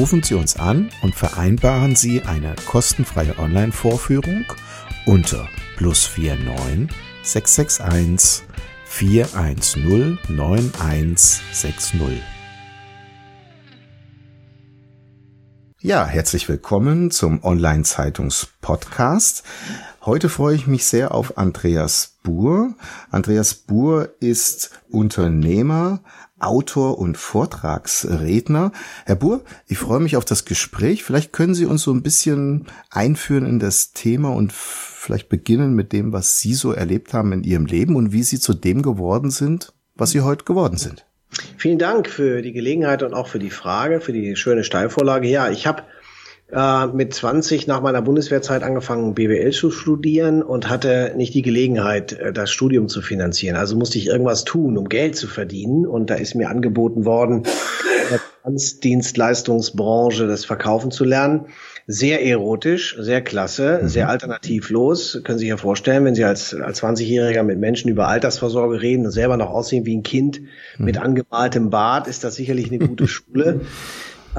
Rufen Sie uns an und vereinbaren Sie eine kostenfreie Online-Vorführung unter plus 49 661 410 9160. Ja, herzlich willkommen zum Online-Zeitungs-Podcast. Heute freue ich mich sehr auf Andreas Buhr. Andreas Buhr ist Unternehmer, Autor und Vortragsredner. Herr Buhr, ich freue mich auf das Gespräch. Vielleicht können Sie uns so ein bisschen einführen in das Thema und vielleicht beginnen mit dem, was Sie so erlebt haben in Ihrem Leben und wie Sie zu dem geworden sind, was Sie heute geworden sind. Vielen Dank für die Gelegenheit und auch für die Frage, für die schöne Steilvorlage. Ja, ich habe äh, mit 20 nach meiner Bundeswehrzeit angefangen, BWL zu studieren und hatte nicht die Gelegenheit, äh, das Studium zu finanzieren. Also musste ich irgendwas tun, um Geld zu verdienen. Und da ist mir angeboten worden, in der Finanzdienstleistungsbranche das Verkaufen zu lernen. Sehr erotisch, sehr klasse, mhm. sehr alternativlos. Können Sie sich ja vorstellen, wenn Sie als, als 20-Jähriger mit Menschen über Altersvorsorge reden und selber noch aussehen wie ein Kind mhm. mit angemaltem Bart, ist das sicherlich eine gute Schule.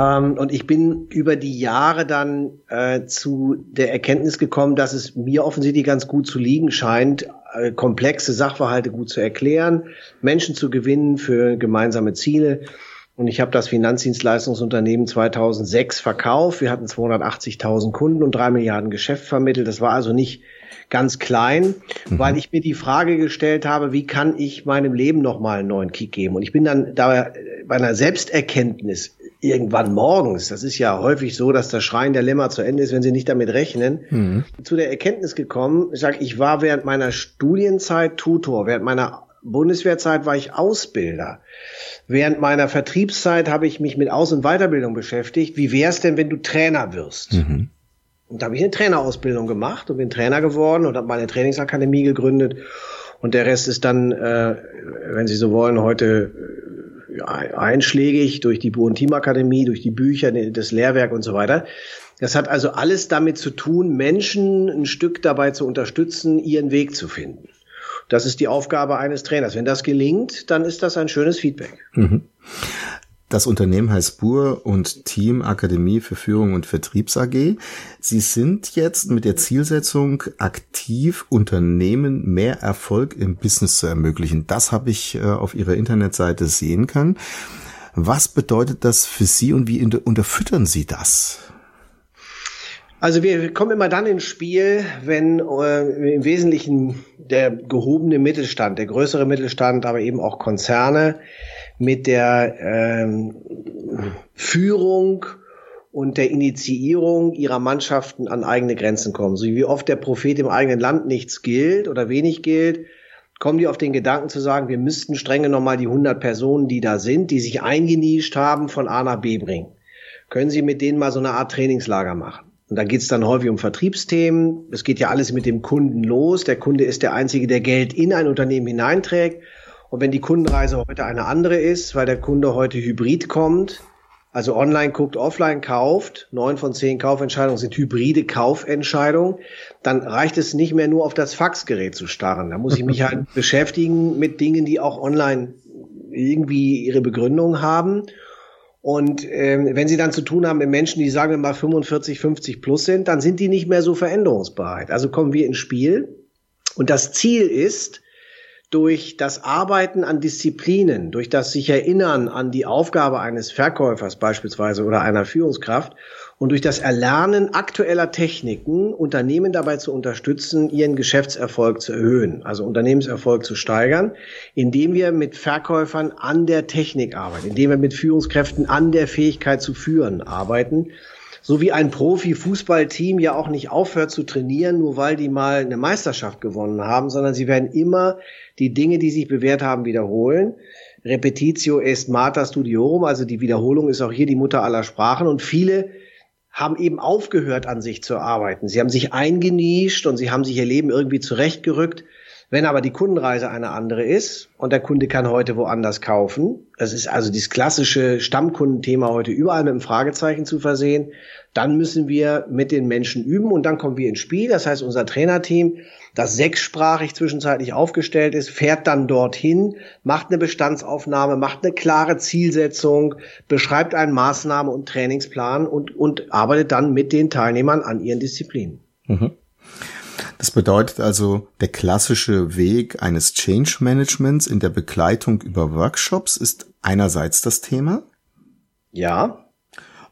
Ähm, und ich bin über die Jahre dann äh, zu der Erkenntnis gekommen, dass es mir offensichtlich ganz gut zu liegen scheint, äh, komplexe Sachverhalte gut zu erklären, Menschen zu gewinnen für gemeinsame Ziele. Und ich habe das Finanzdienstleistungsunternehmen 2006 verkauft. Wir hatten 280.000 Kunden und drei Milliarden Geschäft vermittelt. Das war also nicht ganz klein, mhm. weil ich mir die Frage gestellt habe, wie kann ich meinem Leben nochmal einen neuen Kick geben? Und ich bin dann da bei einer Selbsterkenntnis irgendwann morgens, das ist ja häufig so, dass das Schreien der Lämmer zu Ende ist, wenn sie nicht damit rechnen, mhm. zu der Erkenntnis gekommen, ich sag, ich war während meiner Studienzeit Tutor, während meiner Bundeswehrzeit war ich Ausbilder. Während meiner Vertriebszeit habe ich mich mit Aus- und Weiterbildung beschäftigt. Wie wäre es denn, wenn du Trainer wirst? Mhm. Und da habe ich eine Trainerausbildung gemacht und bin Trainer geworden und habe meine Trainingsakademie gegründet. Und der Rest ist dann, äh, wenn Sie so wollen, heute einschlägig durch die Buh- und Teamakademie, durch die Bücher, das Lehrwerk und so weiter. Das hat also alles damit zu tun, Menschen ein Stück dabei zu unterstützen, ihren Weg zu finden. Das ist die Aufgabe eines Trainers. Wenn das gelingt, dann ist das ein schönes Feedback. Mhm. Das Unternehmen heißt Bur und Team Akademie für Führung und Vertriebs AG. Sie sind jetzt mit der Zielsetzung aktiv, Unternehmen mehr Erfolg im Business zu ermöglichen. Das habe ich äh, auf Ihrer Internetseite sehen können. Was bedeutet das für Sie und wie unterfüttern Sie das? Also wir kommen immer dann ins Spiel, wenn äh, im Wesentlichen der gehobene Mittelstand, der größere Mittelstand, aber eben auch Konzerne mit der ähm, Führung und der Initiierung ihrer Mannschaften an eigene Grenzen kommen. So wie oft der Prophet im eigenen Land nichts gilt oder wenig gilt, kommen die auf den Gedanken zu sagen, wir müssten strenge nochmal die 100 Personen, die da sind, die sich eingenischt haben, von A nach B bringen. Können Sie mit denen mal so eine Art Trainingslager machen? Und da geht es dann häufig um Vertriebsthemen. Es geht ja alles mit dem Kunden los. Der Kunde ist der Einzige, der Geld in ein Unternehmen hineinträgt. Und wenn die Kundenreise heute eine andere ist, weil der Kunde heute hybrid kommt, also online guckt, offline kauft, neun von zehn Kaufentscheidungen sind hybride Kaufentscheidungen, dann reicht es nicht mehr nur auf das Faxgerät zu starren. Da muss ich mich halt beschäftigen mit Dingen, die auch online irgendwie ihre Begründung haben. Und ähm, wenn Sie dann zu tun haben mit Menschen, die sagen wir mal 45, 50 plus sind, dann sind die nicht mehr so veränderungsbereit. Also kommen wir ins Spiel. Und das Ziel ist, durch das Arbeiten an Disziplinen, durch das sich Erinnern an die Aufgabe eines Verkäufers beispielsweise oder einer Führungskraft und durch das Erlernen aktueller Techniken Unternehmen dabei zu unterstützen, ihren Geschäftserfolg zu erhöhen, also Unternehmenserfolg zu steigern, indem wir mit Verkäufern an der Technik arbeiten, indem wir mit Führungskräften an der Fähigkeit zu führen arbeiten so wie ein Profi-Fußballteam ja auch nicht aufhört zu trainieren, nur weil die mal eine Meisterschaft gewonnen haben, sondern sie werden immer die Dinge, die sich bewährt haben, wiederholen. Repetitio est mater studiorum, also die Wiederholung ist auch hier die Mutter aller Sprachen und viele haben eben aufgehört an sich zu arbeiten. Sie haben sich eingenischt und sie haben sich ihr Leben irgendwie zurechtgerückt wenn aber die Kundenreise eine andere ist und der Kunde kann heute woanders kaufen, das ist also dieses klassische Stammkundenthema heute überall mit einem Fragezeichen zu versehen, dann müssen wir mit den Menschen üben und dann kommen wir ins Spiel. Das heißt, unser Trainerteam, das sechssprachig zwischenzeitlich aufgestellt ist, fährt dann dorthin, macht eine Bestandsaufnahme, macht eine klare Zielsetzung, beschreibt einen Maßnahme- und Trainingsplan und, und arbeitet dann mit den Teilnehmern an ihren Disziplinen. Mhm. Das bedeutet also, der klassische Weg eines Change Managements in der Begleitung über Workshops ist einerseits das Thema. Ja.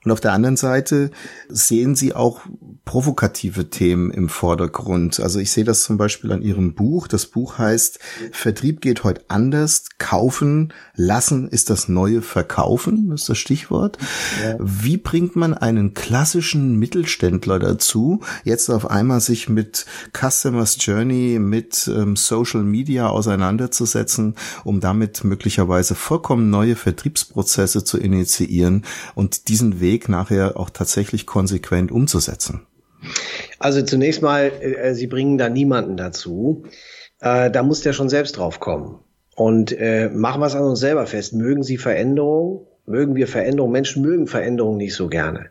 Und auf der anderen Seite sehen Sie auch provokative Themen im Vordergrund. Also ich sehe das zum Beispiel an Ihrem Buch. Das Buch heißt Vertrieb geht heute anders. Kaufen, lassen ist das neue Verkaufen, ist das Stichwort. Ja. Wie bringt man einen klassischen Mittelständler dazu, jetzt auf einmal sich mit Customers Journey, mit ähm, Social Media auseinanderzusetzen, um damit möglicherweise vollkommen neue Vertriebsprozesse zu initiieren und diesen Weg Weg nachher auch tatsächlich konsequent umzusetzen? Also zunächst mal, äh, Sie bringen da niemanden dazu. Äh, da muss der schon selbst drauf kommen. Und äh, machen wir es an uns selber fest. Mögen Sie Veränderung? Mögen wir Veränderung? Menschen mögen Veränderung nicht so gerne.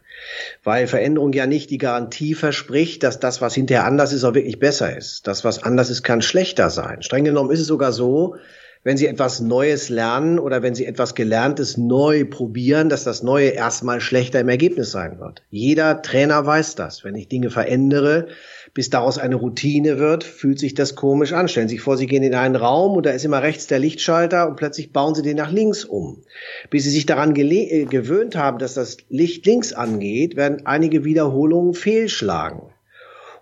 Weil Veränderung ja nicht die Garantie verspricht, dass das, was hinterher anders ist, auch wirklich besser ist. Das, was anders ist, kann schlechter sein. Streng genommen ist es sogar so, wenn Sie etwas Neues lernen oder wenn Sie etwas Gelerntes neu probieren, dass das Neue erstmal schlechter im Ergebnis sein wird. Jeder Trainer weiß das. Wenn ich Dinge verändere, bis daraus eine Routine wird, fühlt sich das komisch an. Stellen Sie sich vor, Sie gehen in einen Raum und da ist immer rechts der Lichtschalter und plötzlich bauen Sie den nach links um. Bis Sie sich daran äh, gewöhnt haben, dass das Licht links angeht, werden einige Wiederholungen fehlschlagen.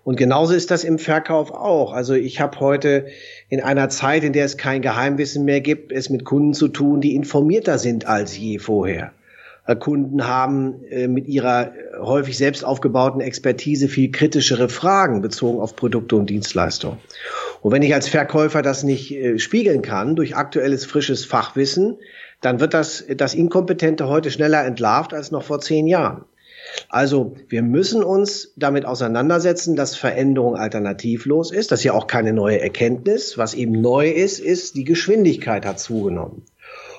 Und genauso ist das im Verkauf auch. Also ich habe heute in einer Zeit, in der es kein Geheimwissen mehr gibt, es mit Kunden zu tun, die informierter sind als je vorher. Äh, Kunden haben äh, mit ihrer häufig selbst aufgebauten Expertise viel kritischere Fragen bezogen auf Produkte und Dienstleistungen. Und wenn ich als Verkäufer das nicht äh, spiegeln kann durch aktuelles frisches Fachwissen, dann wird das, das Inkompetente heute schneller entlarvt als noch vor zehn Jahren. Also wir müssen uns damit auseinandersetzen, dass Veränderung alternativlos ist. Das ist ja auch keine neue Erkenntnis. Was eben neu ist, ist, die Geschwindigkeit hat zugenommen.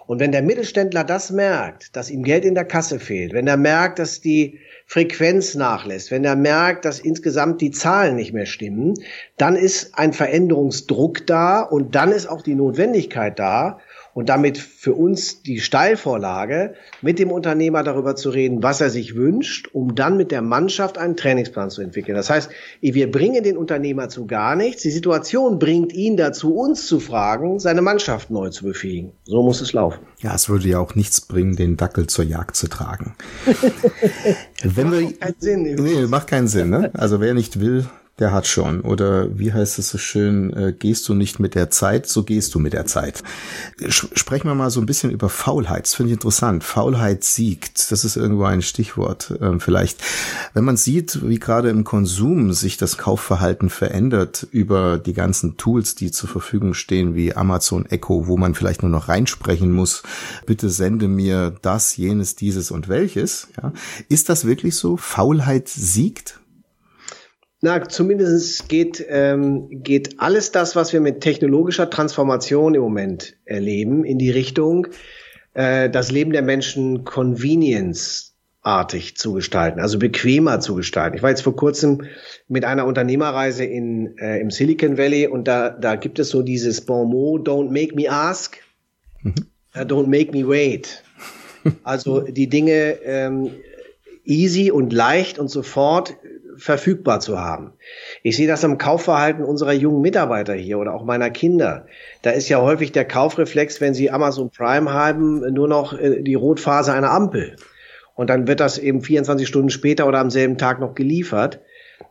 Und wenn der Mittelständler das merkt, dass ihm Geld in der Kasse fehlt, wenn er merkt, dass die Frequenz nachlässt, wenn er merkt, dass insgesamt die Zahlen nicht mehr stimmen, dann ist ein Veränderungsdruck da und dann ist auch die Notwendigkeit da, und damit für uns die Steilvorlage, mit dem Unternehmer darüber zu reden, was er sich wünscht, um dann mit der Mannschaft einen Trainingsplan zu entwickeln. Das heißt, wir bringen den Unternehmer zu gar nichts. Die Situation bringt ihn dazu, uns zu fragen, seine Mannschaft neu zu befähigen. So muss es laufen. Ja, es würde ja auch nichts bringen, den Dackel zur Jagd zu tragen. Wenn wir, macht keinen Sinn. Nee, macht keinen Sinn. Ne? Also wer nicht will, der hat schon. Oder wie heißt es so schön, äh, gehst du nicht mit der Zeit, so gehst du mit der Zeit. Sprechen wir mal so ein bisschen über Faulheit. Das finde ich interessant. Faulheit siegt. Das ist irgendwo ein Stichwort äh, vielleicht. Wenn man sieht, wie gerade im Konsum sich das Kaufverhalten verändert über die ganzen Tools, die zur Verfügung stehen, wie Amazon Echo, wo man vielleicht nur noch reinsprechen muss, bitte sende mir das, jenes, dieses und welches. Ja, ist das wirklich so? Faulheit siegt? Na, zumindest geht, ähm, geht alles das, was wir mit technologischer Transformation im Moment erleben, in die Richtung, äh, das Leben der Menschen convenience-artig zu gestalten, also bequemer zu gestalten. Ich war jetzt vor kurzem mit einer Unternehmerreise in, äh, im Silicon Valley und da, da gibt es so dieses Bon mot, don't make me ask, mhm. uh, don't make me wait. Also die Dinge ähm, easy und leicht und sofort verfügbar zu haben. Ich sehe das am Kaufverhalten unserer jungen Mitarbeiter hier oder auch meiner Kinder. Da ist ja häufig der Kaufreflex, wenn sie Amazon Prime haben, nur noch äh, die Rotphase einer Ampel. Und dann wird das eben 24 Stunden später oder am selben Tag noch geliefert.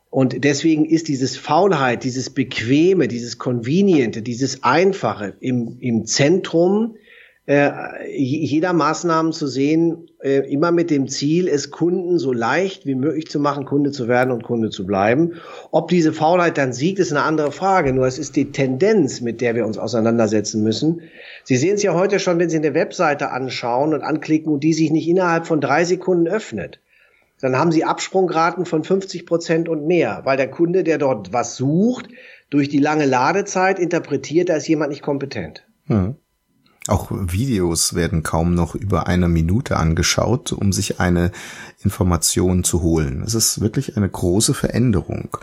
Und deswegen ist dieses Faulheit, dieses Bequeme, dieses Conveniente, dieses Einfache im, im Zentrum jeder Maßnahmen zu sehen, äh, immer mit dem Ziel, es Kunden so leicht wie möglich zu machen, Kunde zu werden und Kunde zu bleiben. Ob diese Faulheit dann siegt, ist eine andere Frage. Nur es ist die Tendenz, mit der wir uns auseinandersetzen müssen. Sie sehen es ja heute schon, wenn Sie eine Webseite anschauen und anklicken und die sich nicht innerhalb von drei Sekunden öffnet. Dann haben Sie Absprungraten von 50 Prozent und mehr, weil der Kunde, der dort was sucht, durch die lange Ladezeit interpretiert, da ist jemand nicht kompetent. Hm. Auch Videos werden kaum noch über eine Minute angeschaut, um sich eine Information zu holen. Es ist wirklich eine große Veränderung.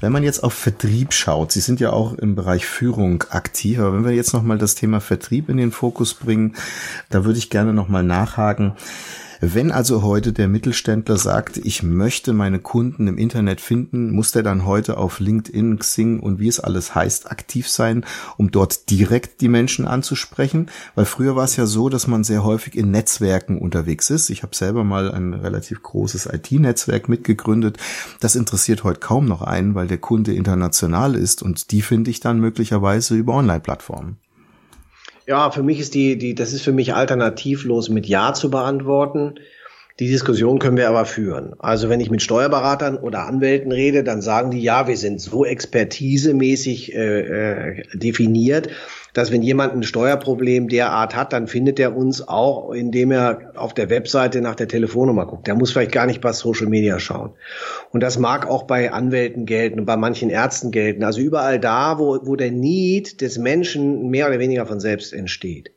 Wenn man jetzt auf Vertrieb schaut, Sie sind ja auch im Bereich Führung aktiv, aber wenn wir jetzt nochmal das Thema Vertrieb in den Fokus bringen, da würde ich gerne nochmal nachhaken. Wenn also heute der Mittelständler sagt, ich möchte meine Kunden im Internet finden, muss der dann heute auf LinkedIn, Xing und wie es alles heißt aktiv sein, um dort direkt die Menschen anzusprechen? Weil früher war es ja so, dass man sehr häufig in Netzwerken unterwegs ist. Ich habe selber mal ein relativ großes IT-Netzwerk mitgegründet. Das interessiert heute kaum noch einen, weil der Kunde international ist und die finde ich dann möglicherweise über Online-Plattformen. Ja, für mich ist die, die, das ist für mich alternativlos mit Ja zu beantworten. Die Diskussion können wir aber führen. Also wenn ich mit Steuerberatern oder Anwälten rede, dann sagen die, ja, wir sind so expertisemäßig äh, äh, definiert, dass wenn jemand ein Steuerproblem derart hat, dann findet er uns auch, indem er auf der Webseite nach der Telefonnummer guckt. Der muss vielleicht gar nicht bei Social Media schauen. Und das mag auch bei Anwälten gelten und bei manchen Ärzten gelten. Also überall da, wo, wo der Need des Menschen mehr oder weniger von selbst entsteht.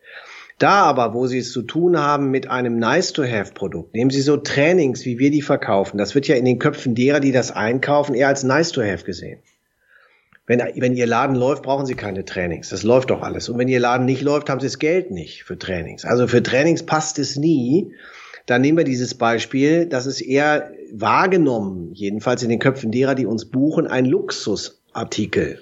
Da aber, wo Sie es zu tun haben mit einem Nice-to-Have-Produkt, nehmen Sie so Trainings, wie wir die verkaufen. Das wird ja in den Köpfen derer, die das einkaufen, eher als Nice-to-Have gesehen. Wenn, wenn Ihr Laden läuft, brauchen Sie keine Trainings. Das läuft doch alles. Und wenn Ihr Laden nicht läuft, haben Sie das Geld nicht für Trainings. Also für Trainings passt es nie. Dann nehmen wir dieses Beispiel, das ist eher wahrgenommen, jedenfalls in den Köpfen derer, die uns buchen, ein Luxusartikel.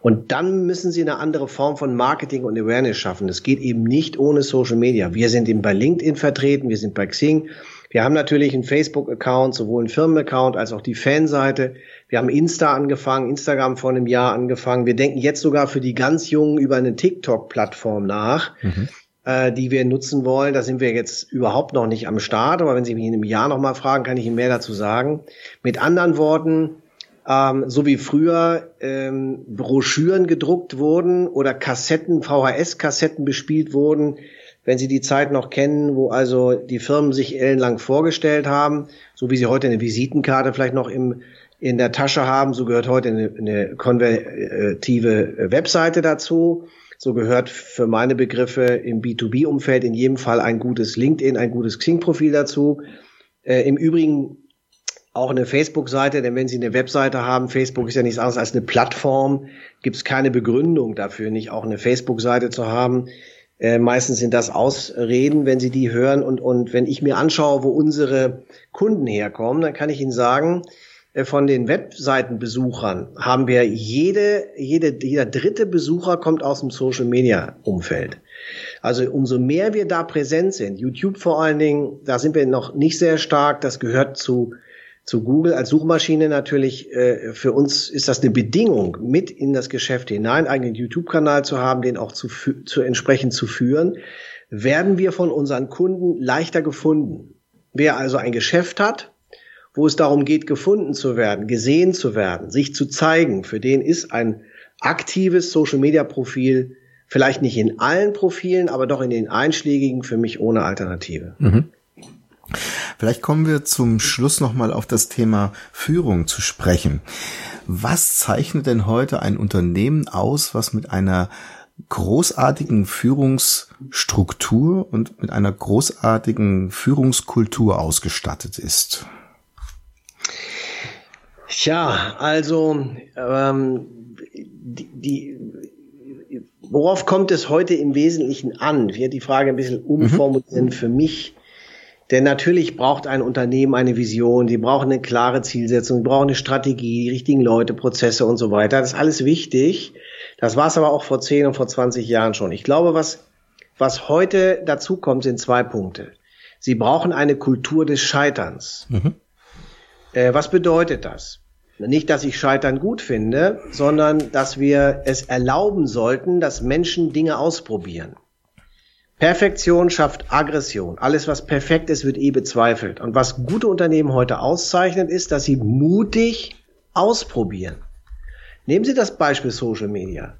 Und dann müssen sie eine andere Form von Marketing und Awareness schaffen. Das geht eben nicht ohne Social Media. Wir sind eben bei LinkedIn vertreten, wir sind bei Xing. Wir haben natürlich einen Facebook-Account, sowohl einen Firmen-Account als auch die Fanseite. Wir haben Insta angefangen, Instagram vor einem Jahr angefangen. Wir denken jetzt sogar für die ganz Jungen über eine TikTok-Plattform nach, mhm. äh, die wir nutzen wollen. Da sind wir jetzt überhaupt noch nicht am Start, aber wenn Sie mich in einem Jahr nochmal fragen, kann ich Ihnen mehr dazu sagen. Mit anderen Worten, ähm, so wie früher ähm, Broschüren gedruckt wurden oder Kassetten, VHS-Kassetten bespielt wurden, wenn Sie die Zeit noch kennen, wo also die Firmen sich ellenlang vorgestellt haben, so wie Sie heute eine Visitenkarte vielleicht noch im in der Tasche haben. So gehört heute eine, eine konvertive Webseite dazu. So gehört für meine Begriffe im B2B-Umfeld in jedem Fall ein gutes LinkedIn, ein gutes Xing-Profil dazu. Äh, Im Übrigen auch eine Facebook-Seite, denn wenn Sie eine Webseite haben, Facebook ist ja nichts anderes als eine Plattform, gibt es keine Begründung dafür, nicht auch eine Facebook-Seite zu haben. Äh, meistens sind das Ausreden, wenn Sie die hören. Und, und wenn ich mir anschaue, wo unsere Kunden herkommen, dann kann ich Ihnen sagen, äh, von den Webseitenbesuchern haben wir jede, jede, jeder dritte Besucher kommt aus dem Social Media Umfeld. Also umso mehr wir da präsent sind, YouTube vor allen Dingen, da sind wir noch nicht sehr stark, das gehört zu, zu Google als Suchmaschine natürlich, äh, für uns ist das eine Bedingung, mit in das Geschäft hinein, eigenen YouTube-Kanal zu haben, den auch zu, zu entsprechend zu führen, werden wir von unseren Kunden leichter gefunden. Wer also ein Geschäft hat, wo es darum geht, gefunden zu werden, gesehen zu werden, sich zu zeigen, für den ist ein aktives Social-Media-Profil vielleicht nicht in allen Profilen, aber doch in den einschlägigen für mich ohne Alternative. Mhm. Vielleicht kommen wir zum Schluss nochmal auf das Thema Führung zu sprechen. Was zeichnet denn heute ein Unternehmen aus, was mit einer großartigen Führungsstruktur und mit einer großartigen Führungskultur ausgestattet ist? Tja, also ähm, die, die, worauf kommt es heute im Wesentlichen an? Ich werde die Frage ein bisschen umformulieren mhm. für mich. Denn natürlich braucht ein Unternehmen eine Vision, die brauchen eine klare Zielsetzung, die brauchen eine Strategie, die richtigen Leute, Prozesse und so weiter. Das ist alles wichtig. Das war es aber auch vor 10 und vor 20 Jahren schon. Ich glaube, was, was heute dazu kommt, sind zwei Punkte. Sie brauchen eine Kultur des Scheiterns. Mhm. Äh, was bedeutet das? Nicht, dass ich Scheitern gut finde, sondern dass wir es erlauben sollten, dass Menschen Dinge ausprobieren. Perfektion schafft Aggression. Alles, was perfekt ist, wird eh bezweifelt. Und was gute Unternehmen heute auszeichnet, ist, dass sie mutig ausprobieren. Nehmen Sie das Beispiel Social Media.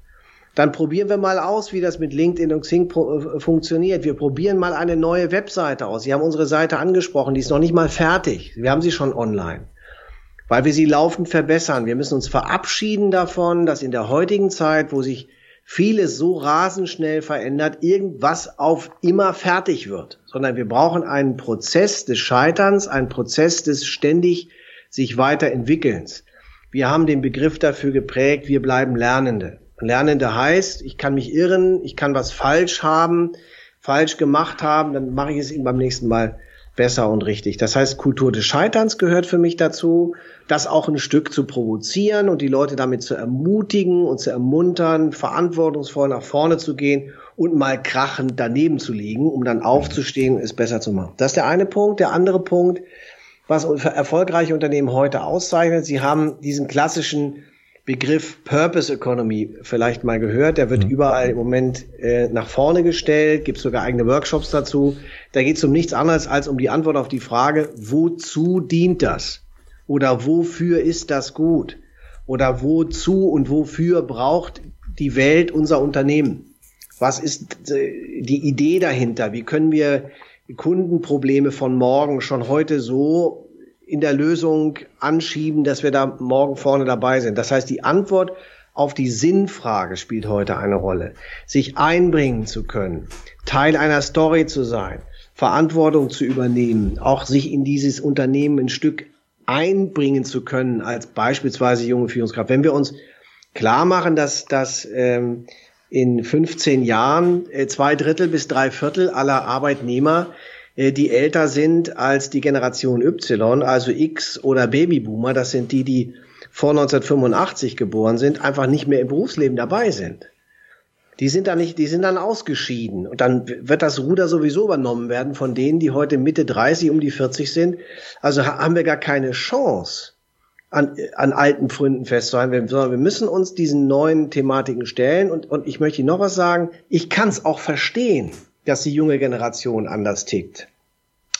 Dann probieren wir mal aus, wie das mit LinkedIn und Xing äh, funktioniert. Wir probieren mal eine neue Webseite aus. Sie haben unsere Seite angesprochen, die ist noch nicht mal fertig. Wir haben sie schon online weil wir sie laufend verbessern. Wir müssen uns verabschieden davon, dass in der heutigen Zeit, wo sich vieles so rasend schnell verändert, irgendwas auf immer fertig wird, sondern wir brauchen einen Prozess des Scheiterns, einen Prozess des ständig sich weiterentwickelns. Wir haben den Begriff dafür geprägt, wir bleiben Lernende. Lernende heißt, ich kann mich irren, ich kann was falsch haben, falsch gemacht haben, dann mache ich es ihm beim nächsten Mal besser und richtig. Das heißt, Kultur des Scheiterns gehört für mich dazu, das auch ein Stück zu provozieren und die Leute damit zu ermutigen und zu ermuntern, verantwortungsvoll nach vorne zu gehen und mal krachend daneben zu liegen, um dann aufzustehen und es besser zu machen. Das ist der eine Punkt. Der andere Punkt, was erfolgreiche Unternehmen heute auszeichnet, sie haben diesen klassischen Begriff Purpose Economy vielleicht mal gehört. Der wird mhm. überall im Moment äh, nach vorne gestellt, gibt sogar eigene Workshops dazu. Da geht es um nichts anderes als um die Antwort auf die Frage, wozu dient das? Oder wofür ist das gut? Oder wozu und wofür braucht die Welt unser Unternehmen? Was ist äh, die Idee dahinter? Wie können wir Kundenprobleme von morgen schon heute so in der Lösung anschieben, dass wir da morgen vorne dabei sind. Das heißt, die Antwort auf die Sinnfrage spielt heute eine Rolle. Sich einbringen zu können, Teil einer Story zu sein, Verantwortung zu übernehmen, auch sich in dieses Unternehmen ein Stück einbringen zu können, als beispielsweise junge Führungskraft. Wenn wir uns klar machen, dass, dass ähm, in 15 Jahren äh, zwei Drittel bis drei Viertel aller Arbeitnehmer die älter sind als die Generation Y, also X oder Babyboomer, das sind die, die vor 1985 geboren sind, einfach nicht mehr im Berufsleben dabei sind. Die sind dann nicht, die sind dann ausgeschieden. Und dann wird das Ruder sowieso übernommen werden von denen, die heute Mitte 30 um die 40 sind. Also haben wir gar keine Chance, an, an alten Fründen festzuhalten, sondern wir müssen uns diesen neuen Thematiken stellen. Und, und ich möchte noch was sagen. Ich kann es auch verstehen dass die junge Generation anders tickt.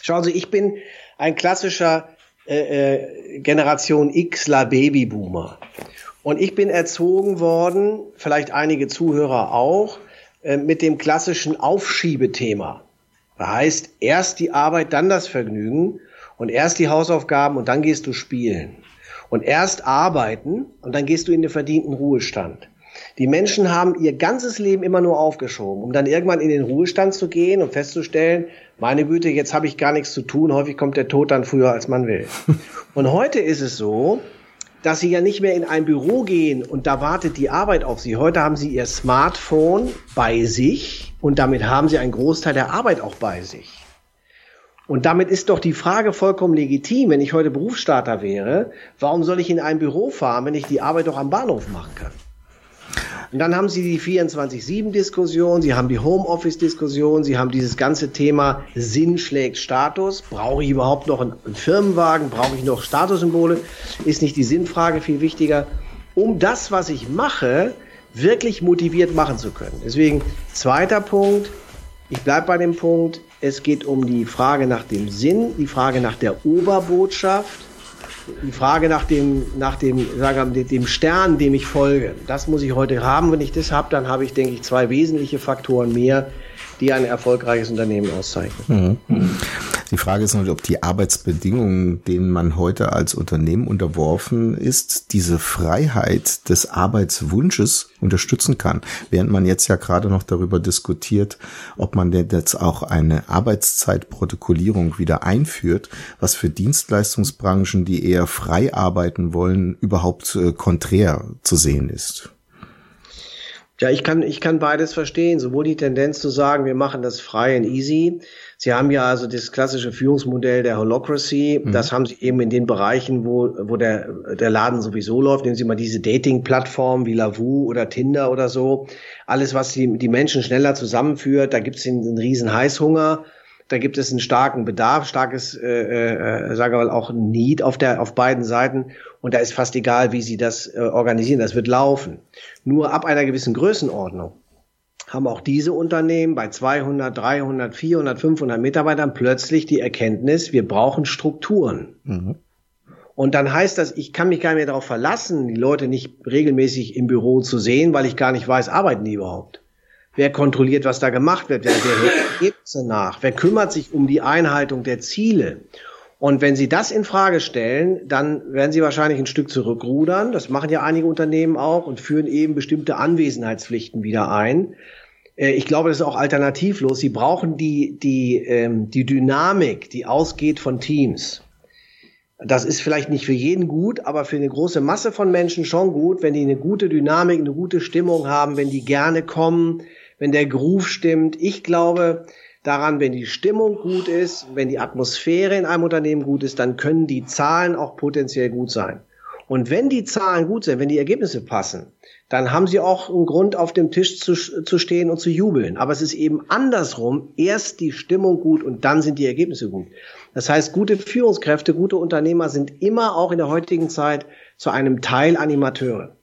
Schauen Sie, ich bin ein klassischer äh, äh, Generation Xler Babyboomer. Und ich bin erzogen worden, vielleicht einige Zuhörer auch, äh, mit dem klassischen Aufschiebethema. Das heißt, erst die Arbeit, dann das Vergnügen und erst die Hausaufgaben und dann gehst du spielen. Und erst arbeiten und dann gehst du in den verdienten Ruhestand. Die Menschen haben ihr ganzes Leben immer nur aufgeschoben, um dann irgendwann in den Ruhestand zu gehen und festzustellen, meine Güte, jetzt habe ich gar nichts zu tun, häufig kommt der Tod dann früher, als man will. Und heute ist es so, dass sie ja nicht mehr in ein Büro gehen und da wartet die Arbeit auf sie. Heute haben sie ihr Smartphone bei sich und damit haben sie einen Großteil der Arbeit auch bei sich. Und damit ist doch die Frage vollkommen legitim, wenn ich heute Berufsstarter wäre, warum soll ich in ein Büro fahren, wenn ich die Arbeit doch am Bahnhof machen kann? Und dann haben Sie die 24-7-Diskussion, Sie haben die Homeoffice-Diskussion, Sie haben dieses ganze Thema Sinn schlägt Status. Brauche ich überhaupt noch einen, Firmenwagen? Brauche ich noch Statussymbole? Ist nicht die Sinnfrage viel wichtiger? Um das, was ich mache, wirklich motiviert machen zu können. Deswegen zweiter Punkt, ich bleibe bei dem Punkt, es geht um die Frage nach dem Sinn, die Frage nach der Oberbotschaft die Frage nach dem, nach dem, sagen wir, dem Stern, dem ich folge, das muss ich heute haben. Wenn ich das habe, dann habe ich, denke ich, zwei wesentliche Faktoren mehr, die ein erfolgreiches Unternehmen auszeichnen. Mhm. Die Frage ist natürlich, ob die Arbeitsbedingungen, denen man heute als Unternehmen unterworfen ist, diese Freiheit des Arbeitswunsches unterstützen kann. Während man jetzt ja gerade noch darüber diskutiert, ob man denn jetzt auch eine Arbeitszeitprotokollierung wieder einführt, was für Dienstleistungsbranchen, die eher frei arbeiten wollen, überhaupt äh, konträr zu sehen ist. Ja, ich kann, ich kann beides verstehen. Sowohl die Tendenz zu sagen, wir machen das frei und easy. Sie haben ja also das klassische Führungsmodell der Holocracy. Mhm. Das haben Sie eben in den Bereichen, wo, wo der, der Laden sowieso läuft. Nehmen Sie mal diese Dating-Plattformen wie Lavu oder Tinder oder so. Alles, was die, die Menschen schneller zusammenführt. Da gibt es einen, einen riesen Heißhunger. Da gibt es einen starken Bedarf, starkes, äh, äh, sage mal auch Need auf der auf beiden Seiten. Und da ist fast egal, wie sie das äh, organisieren. Das wird laufen. Nur ab einer gewissen Größenordnung haben auch diese Unternehmen bei 200, 300, 400, 500 Mitarbeitern plötzlich die Erkenntnis, wir brauchen Strukturen. Mhm. Und dann heißt das, ich kann mich gar nicht mehr darauf verlassen, die Leute nicht regelmäßig im Büro zu sehen, weil ich gar nicht weiß, arbeiten die überhaupt. Wer kontrolliert, was da gemacht wird? Wer, wer hört Ergebnisse nach? Wer kümmert sich um die Einhaltung der Ziele? Und wenn Sie das in Frage stellen, dann werden Sie wahrscheinlich ein Stück zurückrudern. Das machen ja einige Unternehmen auch und führen eben bestimmte Anwesenheitspflichten wieder ein. Äh, ich glaube, das ist auch alternativlos. Sie brauchen die, die, ähm, die Dynamik, die ausgeht von Teams. Das ist vielleicht nicht für jeden gut, aber für eine große Masse von Menschen schon gut, wenn die eine gute Dynamik, eine gute Stimmung haben, wenn die gerne kommen, wenn der Groove stimmt. Ich glaube daran, wenn die Stimmung gut ist, wenn die Atmosphäre in einem Unternehmen gut ist, dann können die Zahlen auch potenziell gut sein. Und wenn die Zahlen gut sind, wenn die Ergebnisse passen, dann haben sie auch einen Grund, auf dem Tisch zu, zu stehen und zu jubeln. Aber es ist eben andersrum. Erst die Stimmung gut und dann sind die Ergebnisse gut. Das heißt, gute Führungskräfte, gute Unternehmer sind immer auch in der heutigen Zeit zu einem Teil Animateure.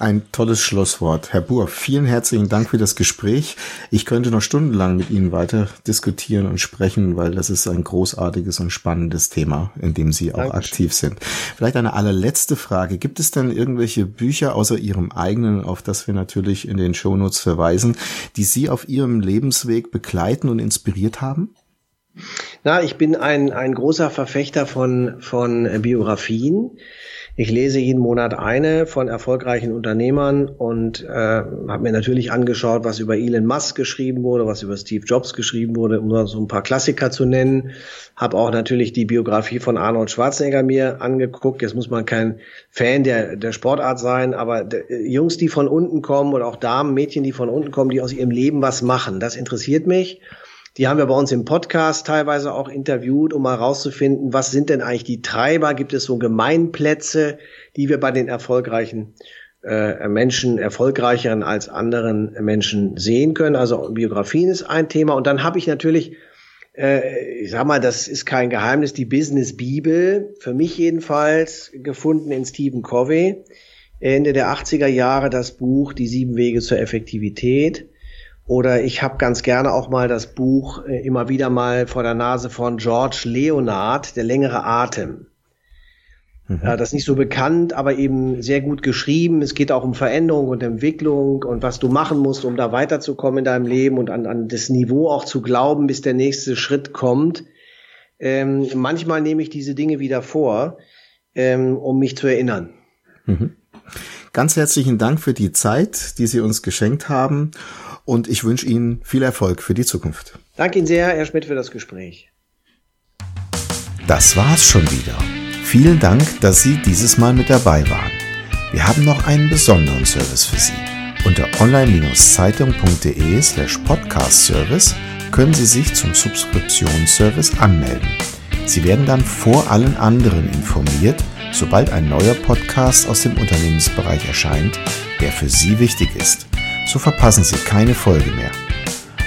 Ein tolles Schlusswort. Herr Buhr, vielen herzlichen Dank für das Gespräch. Ich könnte noch stundenlang mit Ihnen weiter diskutieren und sprechen, weil das ist ein großartiges und spannendes Thema, in dem Sie auch Dankeschön. aktiv sind. Vielleicht eine allerletzte Frage. Gibt es denn irgendwelche Bücher außer Ihrem eigenen, auf das wir natürlich in den Shownotes verweisen, die Sie auf Ihrem Lebensweg begleiten und inspiriert haben? Na, ich bin ein, ein großer Verfechter von, von Biografien. Ich lese jeden Monat eine von erfolgreichen Unternehmern und äh, habe mir natürlich angeschaut, was über Elon Musk geschrieben wurde, was über Steve Jobs geschrieben wurde, um nur so ein paar Klassiker zu nennen. Habe auch natürlich die Biografie von Arnold Schwarzenegger mir angeguckt. Jetzt muss man kein Fan der, der Sportart sein, aber der, Jungs, die von unten kommen oder auch Damen, Mädchen, die von unten kommen, die aus ihrem Leben was machen, das interessiert mich. Die haben wir bei uns im Podcast teilweise auch interviewt, um mal rauszufinden, was sind denn eigentlich die Treiber? Gibt es so Gemeinplätze, die wir bei den erfolgreichen äh, Menschen, erfolgreicheren als anderen Menschen sehen können? Also Biografien ist ein Thema. Und dann habe ich natürlich, äh, ich sag mal, das ist kein Geheimnis, die Business Bibel, für mich jedenfalls, gefunden in Stephen Covey. Ende der 80er Jahre das Buch Die sieben Wege zur Effektivität. Oder ich habe ganz gerne auch mal das Buch äh, immer wieder mal vor der Nase von George Leonard, Der längere Atem. Mhm. Ja, das ist nicht so bekannt, aber eben sehr gut geschrieben. Es geht auch um Veränderung und Entwicklung und was du machen musst, um da weiterzukommen in deinem Leben und an, an das Niveau auch zu glauben, bis der nächste Schritt kommt. Ähm, manchmal nehme ich diese Dinge wieder vor, ähm, um mich zu erinnern. Mhm. Ganz herzlichen Dank für die Zeit, die Sie uns geschenkt haben und ich wünsche Ihnen viel Erfolg für die Zukunft. Danke Ihnen sehr, Herr Schmidt, für das Gespräch. Das war's schon wieder. Vielen Dank, dass Sie dieses Mal mit dabei waren. Wir haben noch einen besonderen Service für Sie. Unter online-zeitung.de slash podcast-service können Sie sich zum Subskriptionsservice anmelden. Sie werden dann vor allen anderen informiert, sobald ein neuer Podcast aus dem Unternehmensbereich erscheint, der für Sie wichtig ist so verpassen Sie keine Folge mehr.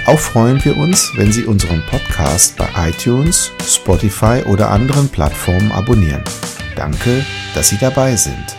Auch freuen wir uns, wenn Sie unseren Podcast bei iTunes, Spotify oder anderen Plattformen abonnieren. Danke, dass Sie dabei sind.